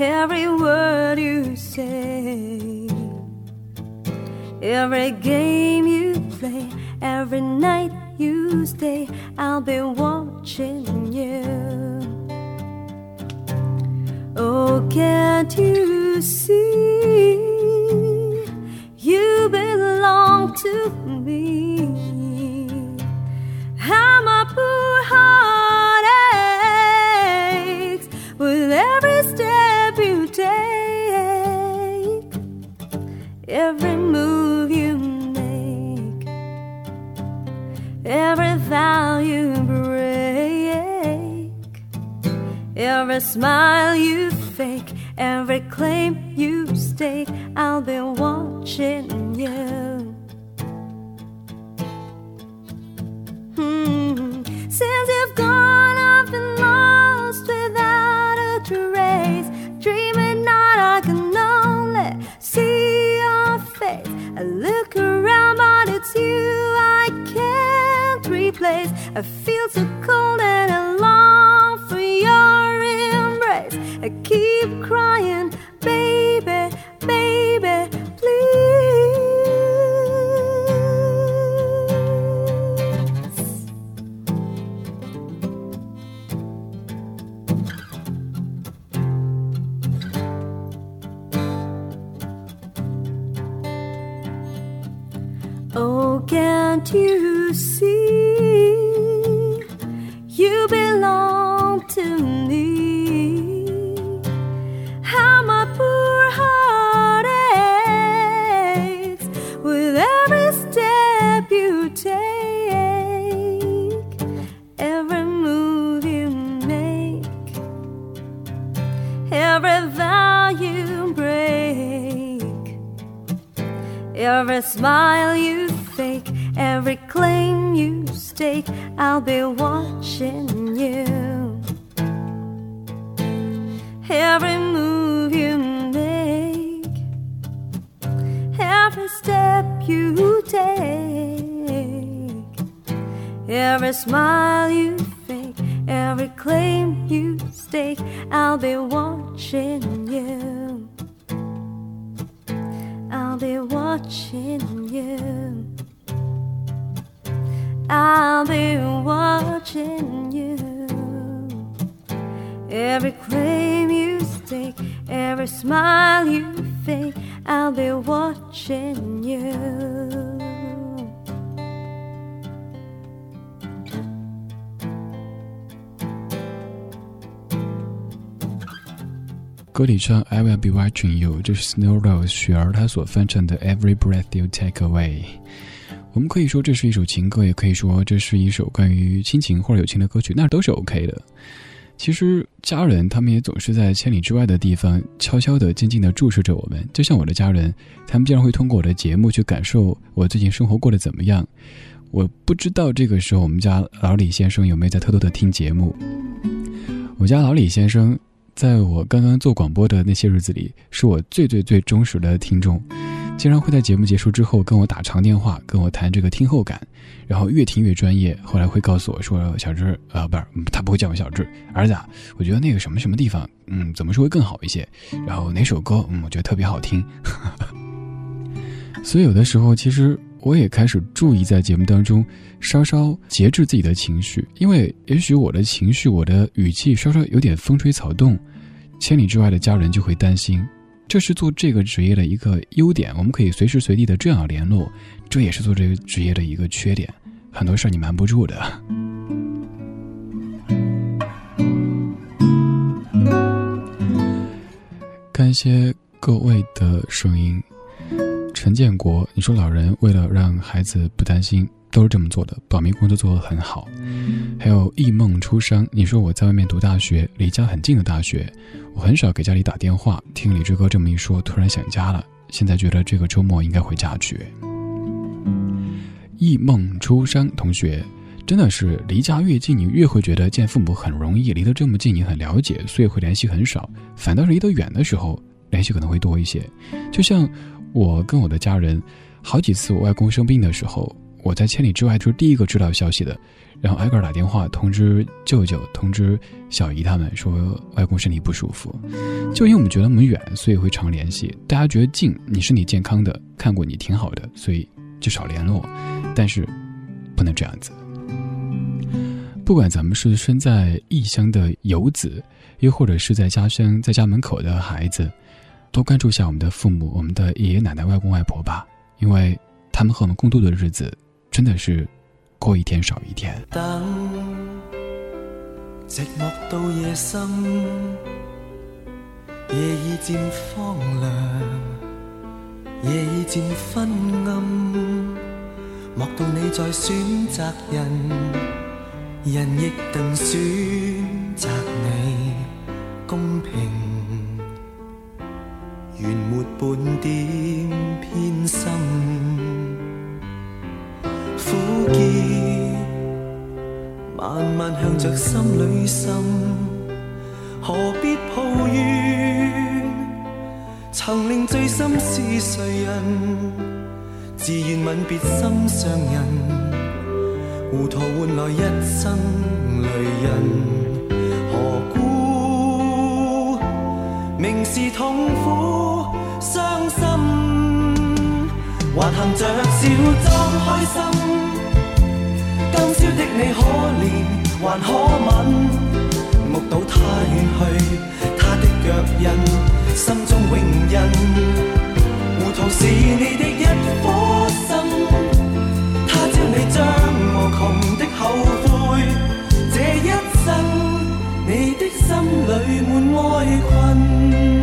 Every word you say, every game you play Every night you stay, I'll be watching you. Oh, can't you see? You belong to me. Every smile you fake, every claim you stake, I'll be watching you. Hmm. Since you've gone, I've been lost without a trace. Dreaming night, I can only see your face. I look around, but it's you I can't place. I feel so cold and I Keep crying, baby, baby, please. Oh, can't you see? Smile you fake, every claim you stake. I'll be watching you. Every move you make, every step you take, every smile you fake, every claim you stake, I'll be watching you. Be watching you. I'll be watching you. Every claim you stake, every smile you fake, I'll be watching you. 歌里唱 "I will be watching you"，这是 Snow Rose 雪儿她所翻唱的 "Every breath you take away"。我们可以说这是一首情歌，也可以说这是一首关于亲情或者友情的歌曲，那都是 OK 的。其实家人他们也总是在千里之外的地方悄悄的、静静的注视着我们，就像我的家人，他们经常会通过我的节目去感受我最近生活过得怎么样。我不知道这个时候我们家老李先生有没有在偷偷的听节目。我家老李先生在我刚刚做广播的那些日子里，是我最最最忠实的听众。经常会在节目结束之后跟我打长电话，跟我谈这个听后感，然后越听越专业。后来会告诉我说：“小志，呃，不是，他不会叫我小志，儿子，我觉得那个什么什么地方，嗯，怎么说会更好一些？然后哪首歌，嗯，我觉得特别好听。”所以有的时候，其实我也开始注意在节目当中稍稍节制自己的情绪因为也许我的情绪我的语气稍稍有点风吹草动千里之外的家人就会担心这是做这个职业的一个优点我们可以随时随地的这样联络这也是做这个职业的一个缺点很多事儿你瞒不住的。感谢各位的声音。陈建国，你说老人为了让孩子不担心，都是这么做的，保密工作做得很好。还有忆梦初生，你说我在外面读大学，离家很近的大学，我很少给家里打电话。听李志哥这么一说，突然想家了。现在觉得这个周末应该回家去。忆梦初生，同学，真的是离家越近，你越会觉得见父母很容易；离得这么近，你很了解，所以会联系很少。反倒是离得远的时候，联系可能会多一些。就像。我跟我的家人，好几次我外公生病的时候，我在千里之外就是第一个知道消息的，然后挨个打电话通知舅舅、通知小姨他们说外公身体不舒服。就因为我们觉得我们远，所以会常联系；大家觉得近，你身体健康的，看过你挺好的，所以就少联络。但是不能这样子。不管咱们是身在异乡的游子，又或者是在家乡在家门口的孩子。多关注一下我们的父母、我们的爷爷奶奶、外公外婆吧，因为他们和我们共度的日子，真的是过一天少一天。等，寂寞到夜深，夜已渐荒凉，夜已渐昏暗，莫道你在选择人，人亦定选择你，公平。原没半点偏心，苦涩慢慢向着心里渗，何必抱怨？曾令醉心是谁人？自愿吻别心上人，糊涂换来一生泪人，何故明是痛苦？伤心，还含着笑装开心。今宵的你可怜还可吻，目睹他远去，他的脚印，心中永印。糊涂是你的一颗心，他朝你将无穷的后悔。这一生，你的心里满哀困。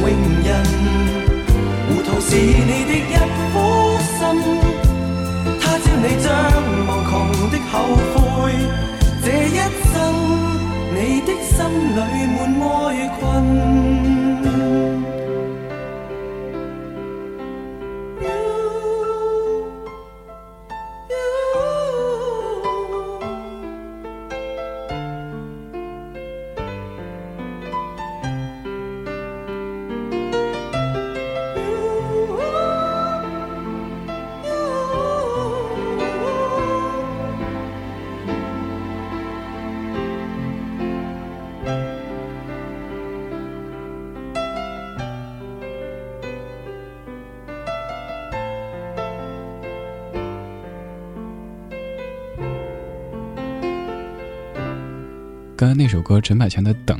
永印糊涂是你的一颗心他朝你将无穷的后悔。这一生你的心里满哀困。刚刚那首歌陈百强的《等》，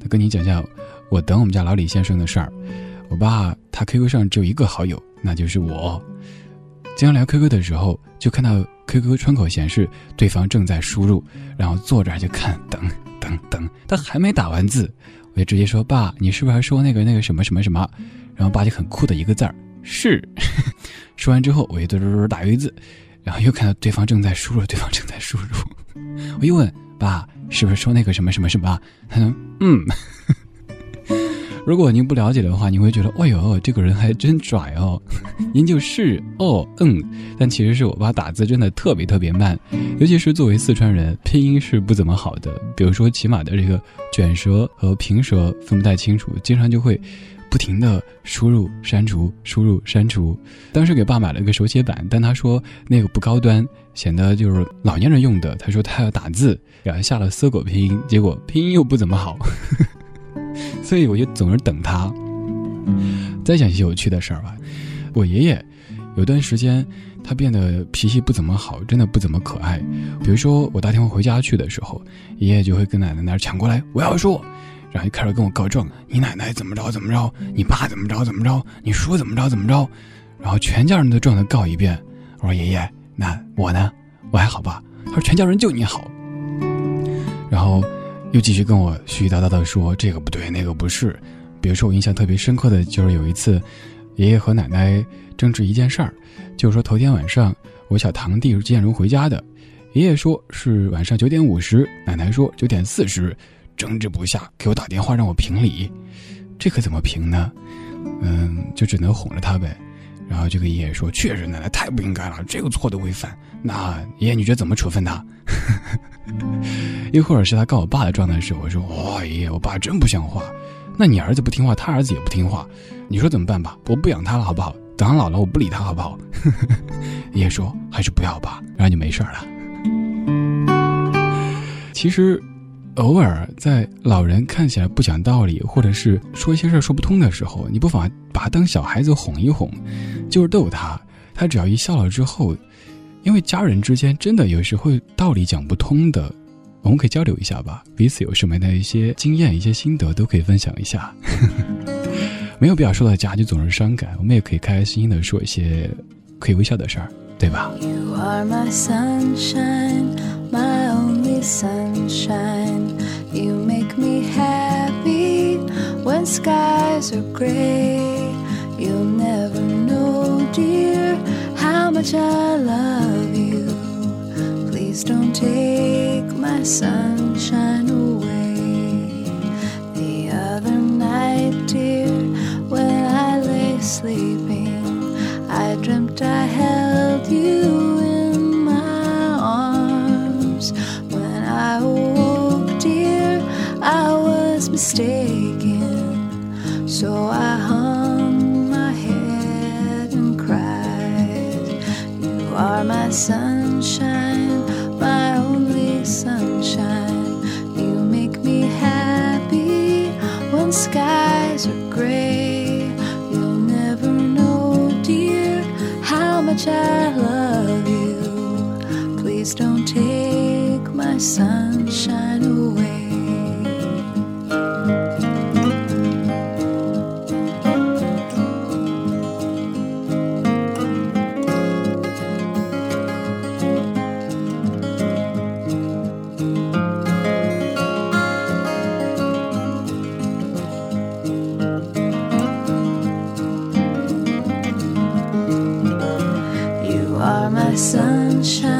他跟你讲讲，我等我们家老李先生的事儿。我爸他 QQ 上只有一个好友，那就是我。经常聊 QQ 的时候，就看到 QQ 窗口显示对方正在输入，然后坐着就看，等等等，他还没打完字，我就直接说：“爸，你是不是还说那个那个什么什么什么？”然后爸就很酷的一个字儿：“是。说完之后，我一嘟嘟嘟打一个字，然后又看到对方正在输入，对方正在输入。我又问爸，是不是说那个什么什么什么？他 说嗯。如果您不了解的话，你会觉得，哎呦，这个人还真拽哦。您就是哦，嗯，但其实是我爸打字真的特别特别慢，尤其是作为四川人，拼音是不怎么好的。比如说起码的这个卷舌和平舌分不太清楚，经常就会不停的输入删除，输入删除。当时给爸买了一个手写板，但他说那个不高端，显得就是老年人用的。他说他要打字，给他下了搜狗拼音，结果拼音又不怎么好。所以我就总是等他。再讲一些有趣的事儿吧。我爷爷有段时间他变得脾气不怎么好，真的不怎么可爱。比如说我打电话回家去的时候，爷爷就会跟奶奶那儿抢过来，我要说，然后就开始跟我告状：你奶奶怎么着怎么着，你爸怎么着怎么着，你叔怎么着怎么着，然后全家人都状态告一遍。我说爷爷，那我呢？我还好吧？他说全家人就你好。然后。又继续跟我絮絮叨叨的说这个不对那个不是，比如说我印象特别深刻的就是有一次，爷爷和奶奶争执一件事儿，就是说头天晚上我小堂弟是几点钟回家的，爷爷说是晚上九点五十，奶奶说九点四十，争执不下给我打电话让我评理，这可怎么评呢？嗯，就只能哄着他呗，然后就跟爷爷说，确实奶奶太不应该了，这个错都会犯，那爷爷你觉得怎么处分他？又或者是他告我爸的状态时，我说：“哇爷爷，我爸真不像话。那你儿子不听话，他儿子也不听话，你说怎么办吧？我不养他了，好不好？等他老了，我不理他，好不好？” 爷爷说：“还是不要吧，然后就没事了。”其实，偶尔在老人看起来不讲道理，或者是说一些事儿说不通的时候，你不妨把他当小孩子哄一哄，就是逗他。他只要一笑了之后。因为家人之间真的有时候道理讲不通的，我们可以交流一下吧，彼此有什么的一些经验、一些心得都可以分享一下。没有必要说到家就总是伤感，我们也可以开开心心的说一些可以微笑的事儿，对吧？You are my sunshine, my only sunshine. You make me happy when skies are gray. You'll never know, dear. how much I love you. Please don't take my sunshine away. The other night, dear, when I lay sleeping, I dreamt I held you in my arms. When I awoke, dear, I was mistaken. So I hung my head and cried. You are my sunshine, sunshine away. You are my sunshine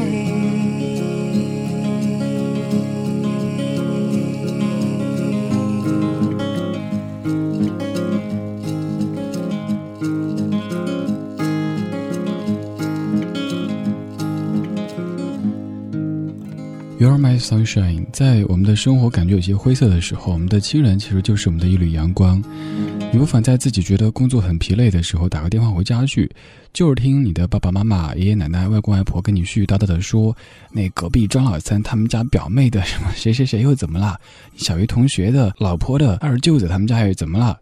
You're my sunshine，在我们的生活感觉有些灰色的时候，我们的亲人其实就是我们的一缕阳光。你不妨在自己觉得工作很疲累的时候，打个电话回家去，就是听你的爸爸妈妈、爷爷奶奶、外公外婆跟你絮絮叨叨的说，那隔壁张老三他们家表妹的什么谁谁谁又怎么了，小鱼同学的老婆的二舅子他们家又怎么了？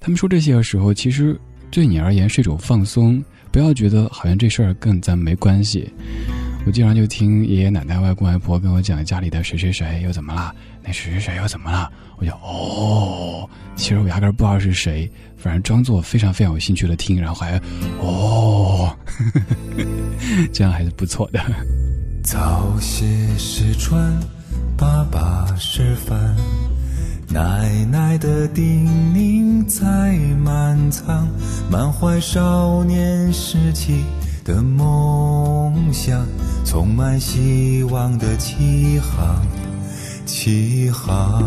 他们说这些的时候，其实对你而言是一种放松，不要觉得好像这事儿跟咱没关系。我经常就听爷爷奶奶、外公外婆跟我讲家里的谁谁谁又怎么了，那谁谁谁又怎么了，我就哦，其实我压根儿不知道是谁，反正装作非常非常有兴趣的听，然后还哦，这样还是不错的。早些时穿，爸爸示范，奶奶的叮咛在满仓，满怀少年时期的梦梦想，充满希望的起航，起航。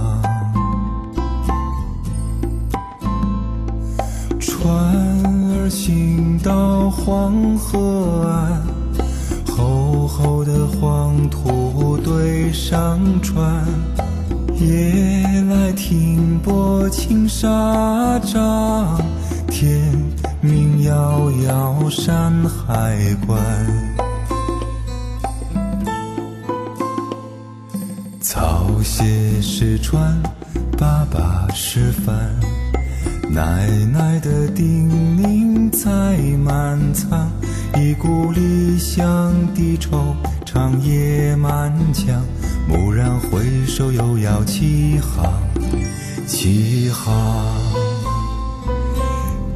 船儿行到黄河岸，厚厚的黄土堆上船，夜来停泊青纱帐，天明遥遥山海关。是船，爸爸是帆。奶奶的叮咛在满仓，一股离乡的惆怅也满腔。蓦然回首，又要起航，起航。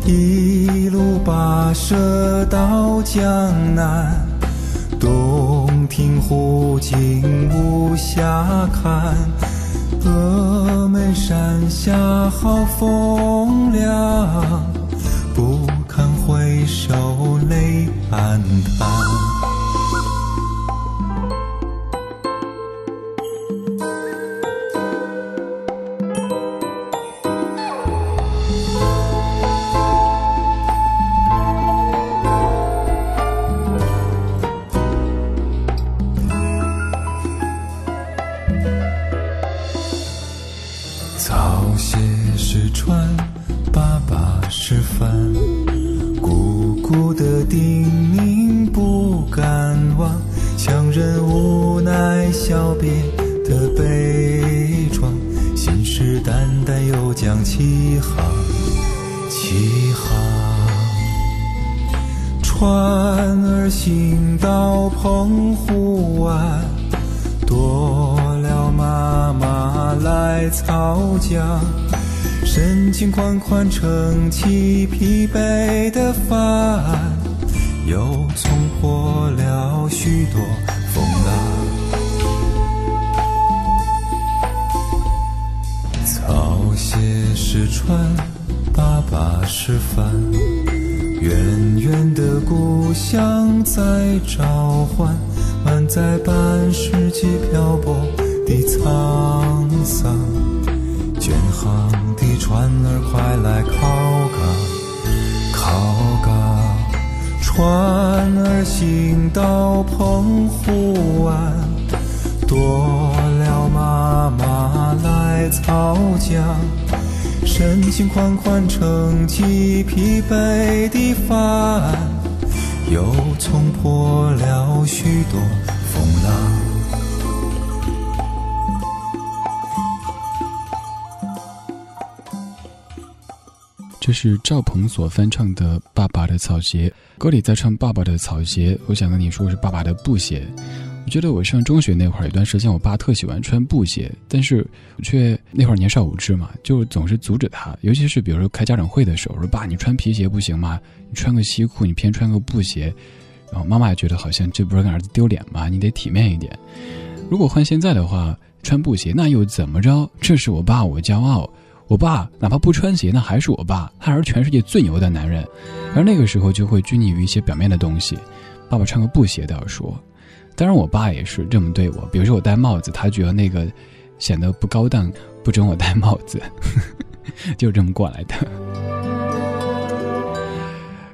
一路跋涉到江南，洞庭湖景无暇看。峨眉山下好风凉，不堪回首泪暗淡。多了妈妈来操桨，深情款款撑起疲惫的帆，又冲破了许多风浪。草鞋是船，爸爸是帆。远远的故乡在召唤，站在半世纪漂泊的沧桑。远航的船儿快来靠港，靠港。船儿行到澎湖湾，多了妈妈来操桨。深情款款撑起疲惫的帆，又冲破了许多风浪。这是赵鹏所翻唱的《爸爸的草鞋》，歌里在唱爸爸的草鞋，我想跟你说是爸爸的布鞋。我觉得我上中学那会儿有段时间，我爸特喜欢穿布鞋，但是我却那会儿年少无知嘛，就总是阻止他。尤其是比如说开家长会的时候，说爸，你穿皮鞋不行吗？你穿个西裤，你偏穿个布鞋。然后妈妈也觉得好像这不是给儿子丢脸吗？你得体面一点。如果换现在的话，穿布鞋那又怎么着？这是我爸，我骄傲。我爸哪怕不穿鞋，那还是我爸，他还是全世界最牛的男人。而那个时候就会拘泥于一些表面的东西。爸爸穿个布鞋都要说。当然，我爸也是这么对我。比如说，我戴帽子，他觉得那个显得不高档，不准我戴帽子，就这么过来的。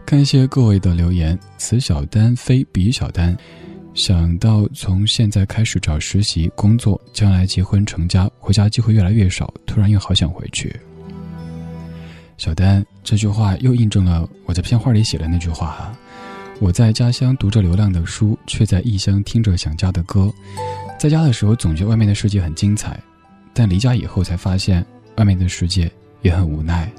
感谢各位的留言，此小丹非彼小丹，想到从现在开始找实习工作，将来结婚成家，回家机会越来越少，突然又好想回去。小丹这句话又印证了我在片花里写的那句话哈。我在家乡读着流浪的书，却在异乡听着想家的歌。在家的时候，总觉得外面的世界很精彩，但离家以后才发现，外面的世界也很无奈。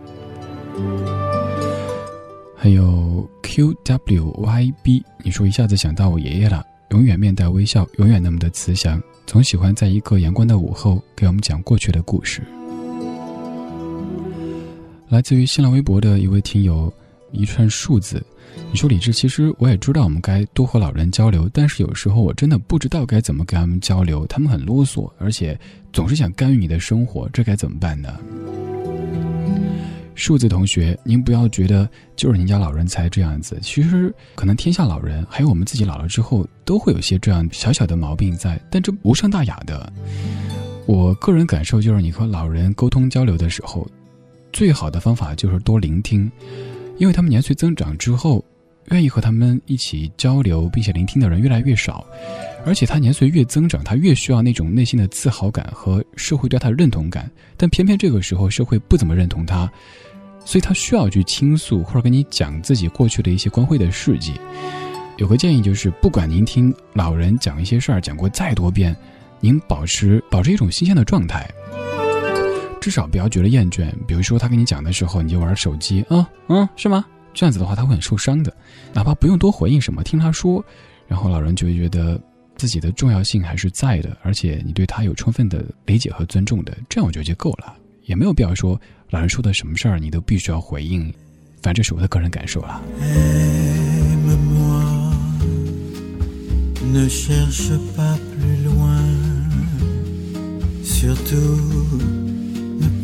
还有 QWYB，你说一下子想到我爷爷了，永远面带微笑，永远那么的慈祥，总喜欢在一个阳光的午后给我们讲过去的故事。来自于新浪微博的一位听友，一串数字。你说李志，其实我也知道我们该多和老人交流，但是有时候我真的不知道该怎么跟他们交流，他们很啰嗦，而且总是想干预你的生活，这该怎么办呢？数字同学，您不要觉得就是您家老人才这样子，其实可能天下老人，还有我们自己老了之后，都会有些这样小小的毛病在，但这无伤大雅的。我个人感受就是，你和老人沟通交流的时候，最好的方法就是多聆听，因为他们年岁增长之后，愿意和他们一起交流并且聆听的人越来越少，而且他年岁越增长，他越需要那种内心的自豪感和社会对他的认同感，但偏偏这个时候社会不怎么认同他。所以他需要去倾诉，或者跟你讲自己过去的一些光辉的事迹。有个建议就是，不管您听老人讲一些事儿讲过再多遍，您保持保持一种新鲜的状态，至少不要觉得厌倦。比如说他跟你讲的时候，你就玩手机，嗯嗯，是吗？这样子的话他会很受伤的。哪怕不用多回应什么，听他说，然后老人就会觉得自己的重要性还是在的，而且你对他有充分的理解和尊重的，这样我觉得就够了，也没有必要说。老人说的什么事儿，你都必须要回应，反正这是我的个人感受了。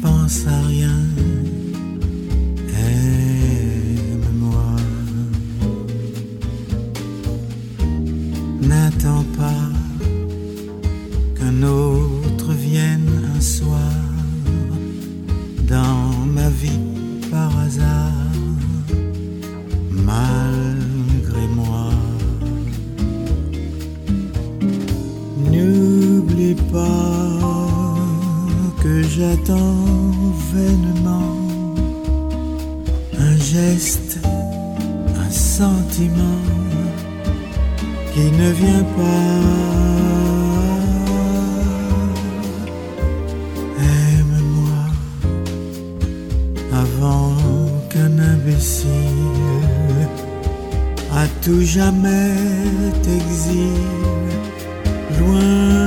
pense à rien. Aime-moi. N'attends pas qu'un autre. J'attends vainement un geste, un sentiment qui ne vient pas. à tout jamais t'exile loin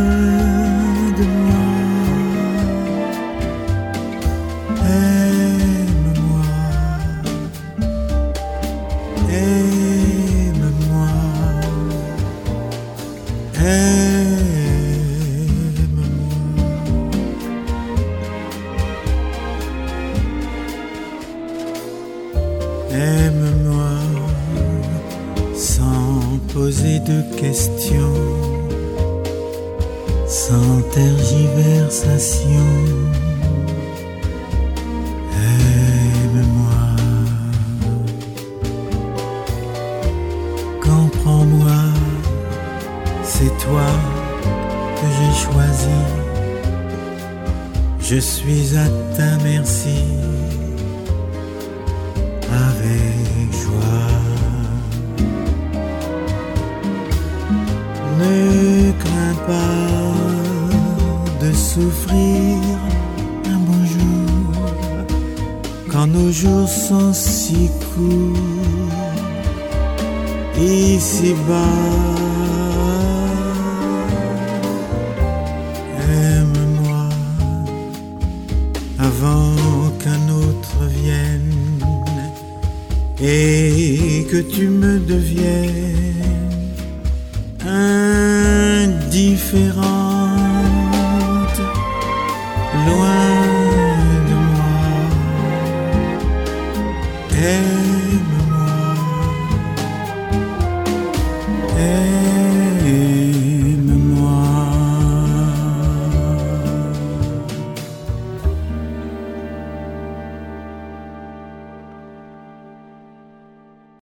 Aime-moi sans poser de questions, sans tergiversation. Aime-moi, comprends-moi, c'est toi que j'ai choisi. Je suis à ta merci joie. Ne crains pas de souffrir un bon jour quand nos jours sont si courts ici-bas. Aime-moi que tu me deviennes indifférente,